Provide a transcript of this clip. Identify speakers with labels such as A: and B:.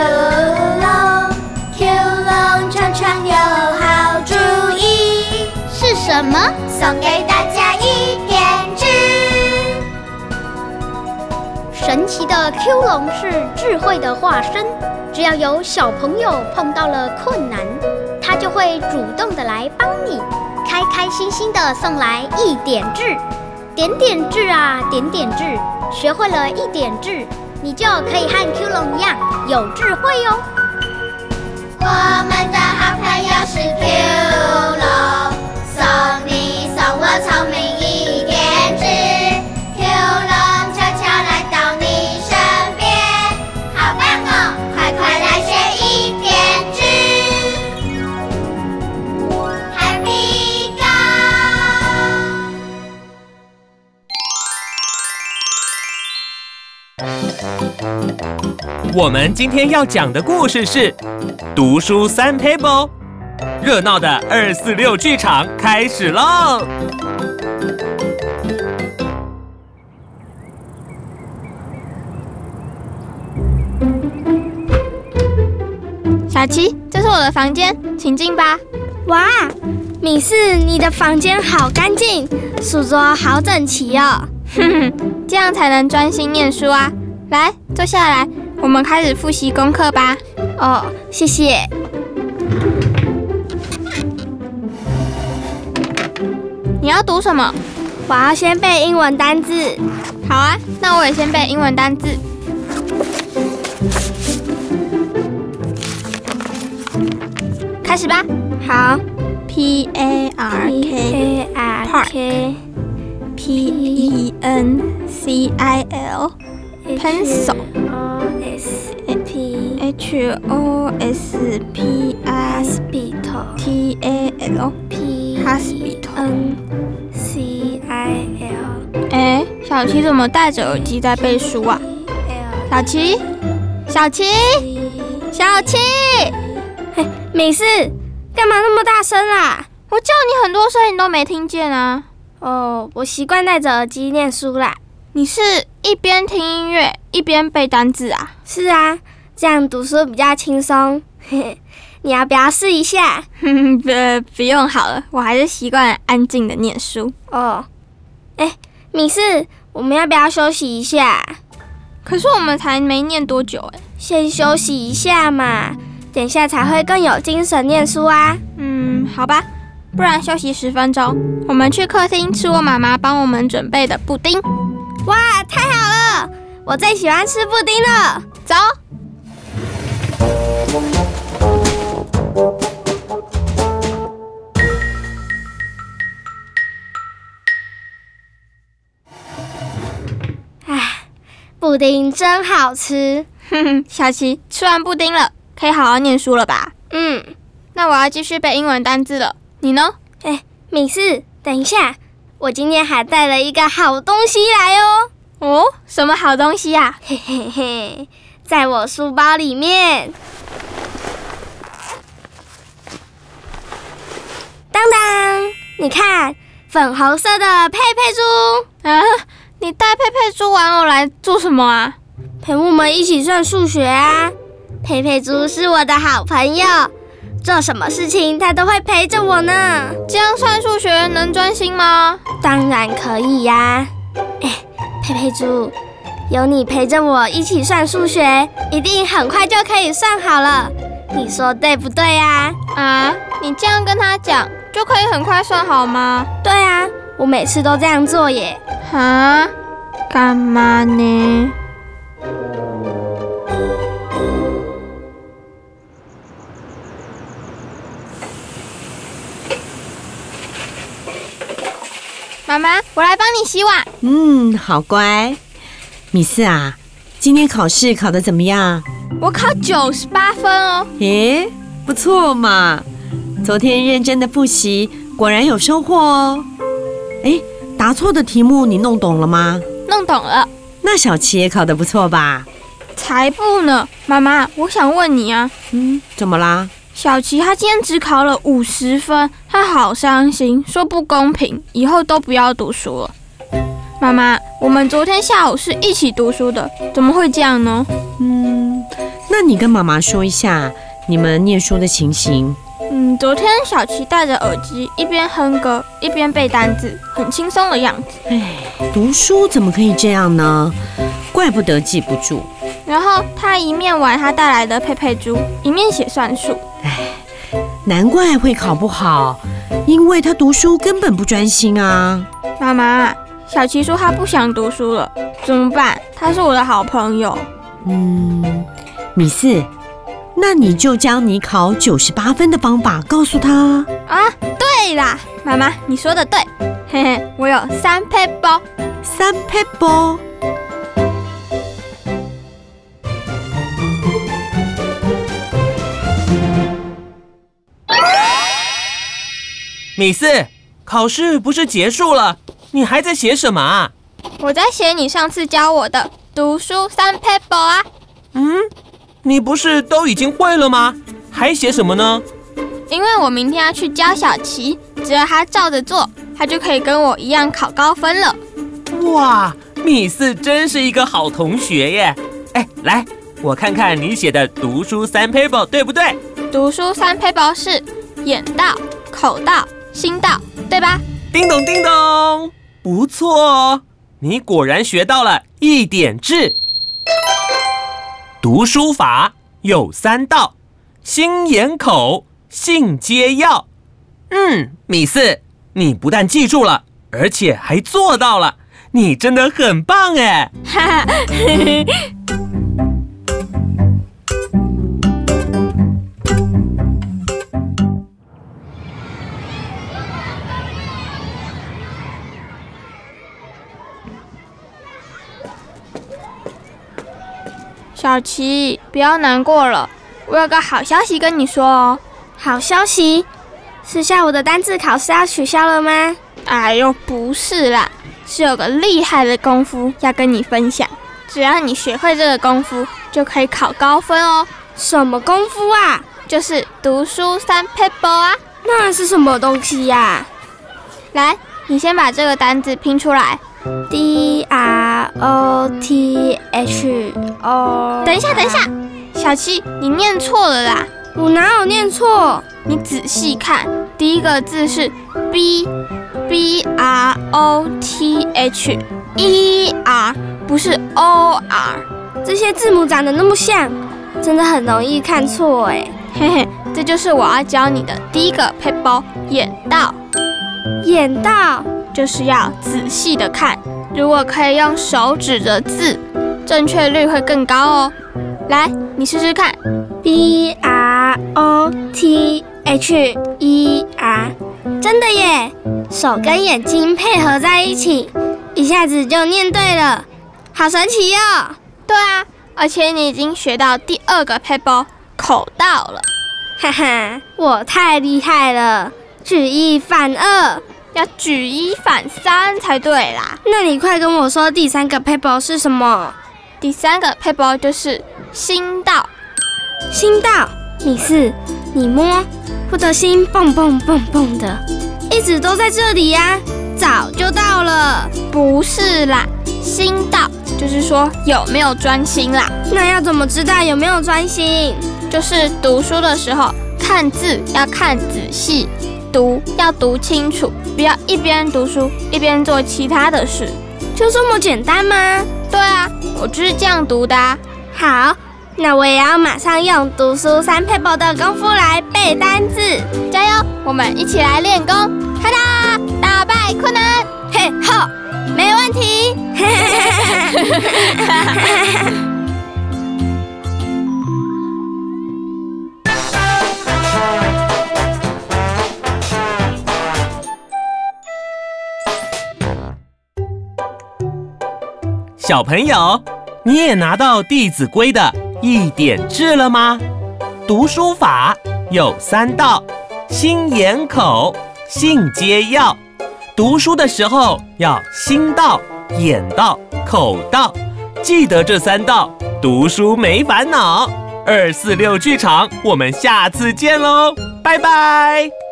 A: 龙，Q 龙常常有好主意，
B: 是什么？
A: 送给大家一点智。
B: 神奇的 Q 龙是智慧的化身，只要有小朋友碰到了困难，它就会主动的来帮你，开开心心的送来一点智。点点智啊，点点智，学会了一点智，你就可以和 Q 龙一样有智慧哟。
A: 我们的好朋友是 Q 龙，送你送我草莓
C: 我们今天要讲的故事是《读书三 table》，热闹的二四六剧场开始喽！
D: 小琪，这是我的房间，请进吧。
E: 哇，米四，你的房间好干净，书桌好整齐哦。
D: 哼哼，这样才能专心念书啊！来，坐下来，我们开始复习功课吧。
E: 哦，谢谢。
D: 你要读什么？
E: 我要先背英文单字。
D: 好啊，那我也先背英文单字。开始吧。
E: 好
D: P A
E: R，P
D: K
E: R K
D: P E N C I L Pencil
E: S P
D: H O S P I
E: hospital
D: T A L
E: P
D: Hospital
E: N C I L
D: 哎，小琪怎么戴着耳机在背书啊小琪，小琪，小琪，
E: 嘿，没事，干嘛那么大声啦？
D: 我叫你很多声你都没听见啊！
E: 哦，我习惯戴着耳机念书啦。
D: 你是一边听音乐一边背单字啊？
E: 是啊，这样读书比较轻松。嘿嘿，你要不要试一下？
D: 哼哼，不不用好了，我还是习惯安静的念书。
E: 哦，哎，米四，我们要不要休息一下？
D: 可是我们才没念多久哎。
E: 先休息一下嘛，等下才会更有精神念书啊。
D: 嗯，好吧，不然休息十分钟，我们去客厅吃我妈妈帮我们准备的布丁。
E: 哇，太好了！我最喜欢吃布丁了。
D: 走。
E: 唉，布丁真好吃。
D: 哼哼，小琪，吃完布丁了，可以好好念书了吧？
E: 嗯，
D: 那我要继续背英文单字了。你呢？
E: 哎，米四，等一下，我今天还带了一个好东西来哦。
D: 哦，什么好东西呀、
E: 嘿嘿嘿，在我书包里面。当当，你看，粉红色的佩佩猪，
D: 啊？你带佩佩猪玩偶来做什么啊？
E: 陪我们一起算数学啊。佩佩猪是我的好朋友，做什么事情它都会陪着我呢。
D: 这样算数学能专心吗？
E: 当然可以呀、哎，佩佩猪，有你陪着我一起算数学，一定很快就可以算好了。你说对不对呀、
D: 啊，你这样跟他讲，就可以很快算好吗？
E: 对啊，我每次都这样做耶。
D: 啊？干嘛呢？妈妈，我来帮你洗碗。
F: 嗯，好乖。米四啊，今天考试考得怎么样？
D: 我考九十八分哦。
F: 诶，不错嘛。昨天认真的复习，果然有收获哦。诶，答错的题目你弄懂了吗？
D: 弄懂了。
F: 那小七也考得不错吧？
D: 才不呢！妈妈，我想问你啊，
F: 嗯，怎么啦？
D: 小琪他今天只考了五十分，他好伤心，说不公平，以后都不要读书了。妈妈，我们昨天下午是一起读书的，怎么会这样呢？
F: 嗯，那那你跟妈妈说一下你们念书的情形。
D: 嗯，昨天小琪戴着耳机，一边哼歌一边背单字，很轻松的样子。
F: 哎，读书怎么可以这样呢？怪不得记不住。
D: 然后他一面玩他带来的佩佩猪，一面写算术。
F: 难怪会考不好，因为他读书根本不专心啊。
D: 妈妈，小琪说他不想读书了，怎么办？他是我的好朋友。
F: 嗯，米四，那你就将你考九十八分的方法告诉他。
D: 啊，对啦，妈妈，你说的对，嘿嘿，我有三胚包，
F: 三胚包。
C: 米四，考试不是结束了，你还在写什么啊？
D: 我在写你上次教我的读书三 paper 啊。
C: 嗯，你不是都已经会了吗？还写什么呢？
D: 因为我明天要去教小琪，只要他照着做，他就可以跟我一样考高分了。
C: 哇，米四真是一个好同学耶！哎，来，我看看你写的读书三 paper 对不对？
D: 读书三 paper 是眼到、口到。心到，对吧？
C: 叮咚叮咚，不错哦，你果然学到了一点智。读书法有三道：心、眼、口，信、皆要。嗯，米四，你不但记住了，而且还做到了，你真的很棒哎！哈哈。
D: 小琪，不要难过了，我有个好消息跟你说哦。
E: 好消息？是下午的单字考试要取消了吗？
D: 哎呦，不是啦，是有个厉害的功夫要跟你分享。只要你学会这个功夫，就可以考高分哦。
E: 什么功夫啊？
D: 就是读书三 paper 啊。
E: 那是什么东西呀？
D: 来，你先把这个单字拼出来。
E: D R O T H O。
D: 等一下，等一下，小七，你念错了啦！
E: 我哪有念错？
D: 你仔细看，第一个字是 B B R O T H E R，不是 O R。
E: 这些字母长得那么像，真的很容易看错哎。
D: 嘿嘿，这就是我要教你的第一个配包，眼到。
E: 眼到。
D: 就是要仔细的看，如果可以用手指着字，正确率会更高哦。来，你试试看
E: ，B R O T H E R，真的耶，手跟眼睛配合在一起，一下子就念对了，好神奇哟！
D: 对啊，而且你已经学到第二个 paper 口到了，
E: 哈哈，我太厉害了，举一反二。
D: 要举一反三才对啦！
E: 那你快跟我说第三个 paper 是什么？
D: 第三个 paper 就是心到。
E: 心到，你是你摸，我的心蹦蹦蹦蹦的，一直都在这里呀，早就到了。
D: 不是啦，心到就是说有没有专心啦。
E: 那要怎么知道有没有专心？
D: 就是读书的时候看字要看仔细。读要读清楚，不要一边读书一边做其他的事，
E: 就这么简单吗？
D: 对啊，我就是这样读的。
E: 好，那我也要马上用读书三 paper 的功夫来背单字，
D: 加油！我们一起来练功，哈哒，打败困难，
E: 嘿，好，没问题。
C: 小朋友，你也拿到《弟子规》的一点智了吗？读书法有三道：心、眼、口，信皆要。读书的时候要心到、眼到、口到，记得这三道，读书没烦恼。二四六剧场，我们下次见喽，拜拜。